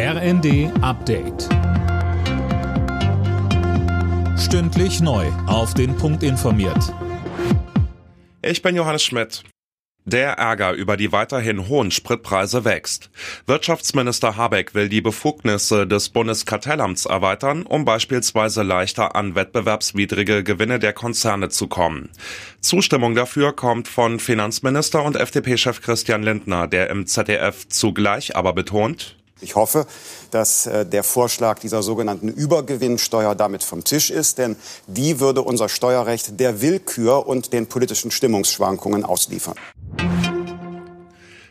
RND Update. Stündlich neu. Auf den Punkt informiert. Ich bin Johannes Schmidt. Der Ärger über die weiterhin hohen Spritpreise wächst. Wirtschaftsminister Habeck will die Befugnisse des Bundeskartellamts erweitern, um beispielsweise leichter an wettbewerbswidrige Gewinne der Konzerne zu kommen. Zustimmung dafür kommt von Finanzminister und FDP-Chef Christian Lindner, der im ZDF zugleich aber betont, ich hoffe, dass äh, der Vorschlag dieser sogenannten Übergewinnsteuer damit vom Tisch ist, denn die würde unser Steuerrecht der Willkür und den politischen Stimmungsschwankungen ausliefern.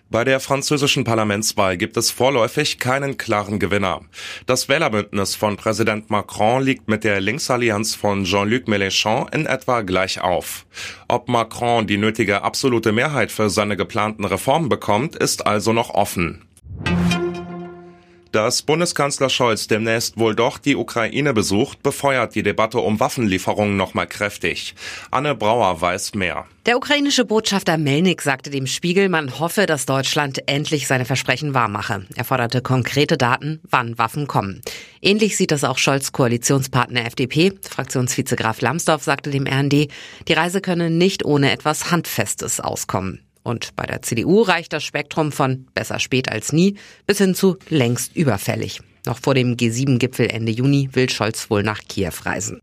Bei der französischen Parlamentswahl gibt es vorläufig keinen klaren Gewinner. Das Wählerbündnis von Präsident Macron liegt mit der Linksallianz von Jean-Luc Mélenchon in etwa gleich auf. Ob Macron die nötige absolute Mehrheit für seine geplanten Reformen bekommt, ist also noch offen. Dass Bundeskanzler Scholz demnächst wohl doch die Ukraine besucht, befeuert die Debatte um Waffenlieferungen nochmal kräftig. Anne Brauer weiß mehr. Der ukrainische Botschafter Melnik sagte dem Spiegel, man hoffe, dass Deutschland endlich seine Versprechen wahrmache. Er forderte konkrete Daten, wann Waffen kommen. Ähnlich sieht das auch Scholz Koalitionspartner FDP. Fraktionsvize Graf Lambsdorff sagte dem RND, die Reise könne nicht ohne etwas Handfestes auskommen. Und bei der CDU reicht das Spektrum von besser spät als nie bis hin zu längst überfällig. Noch vor dem G7-Gipfel Ende Juni will Scholz wohl nach Kiew reisen.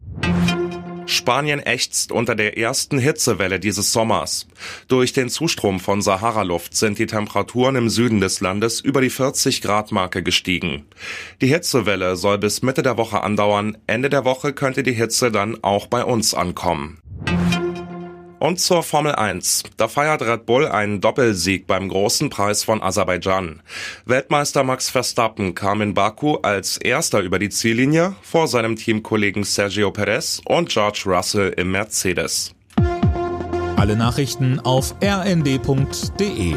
Spanien ächzt unter der ersten Hitzewelle dieses Sommers. Durch den Zustrom von Sahara-Luft sind die Temperaturen im Süden des Landes über die 40 Grad Marke gestiegen. Die Hitzewelle soll bis Mitte der Woche andauern. Ende der Woche könnte die Hitze dann auch bei uns ankommen. Und zur Formel 1. Da feiert Red Bull einen Doppelsieg beim großen Preis von Aserbaidschan. Weltmeister Max Verstappen kam in Baku als erster über die Ziellinie vor seinem Teamkollegen Sergio Perez und George Russell im Mercedes. Alle Nachrichten auf rnd.de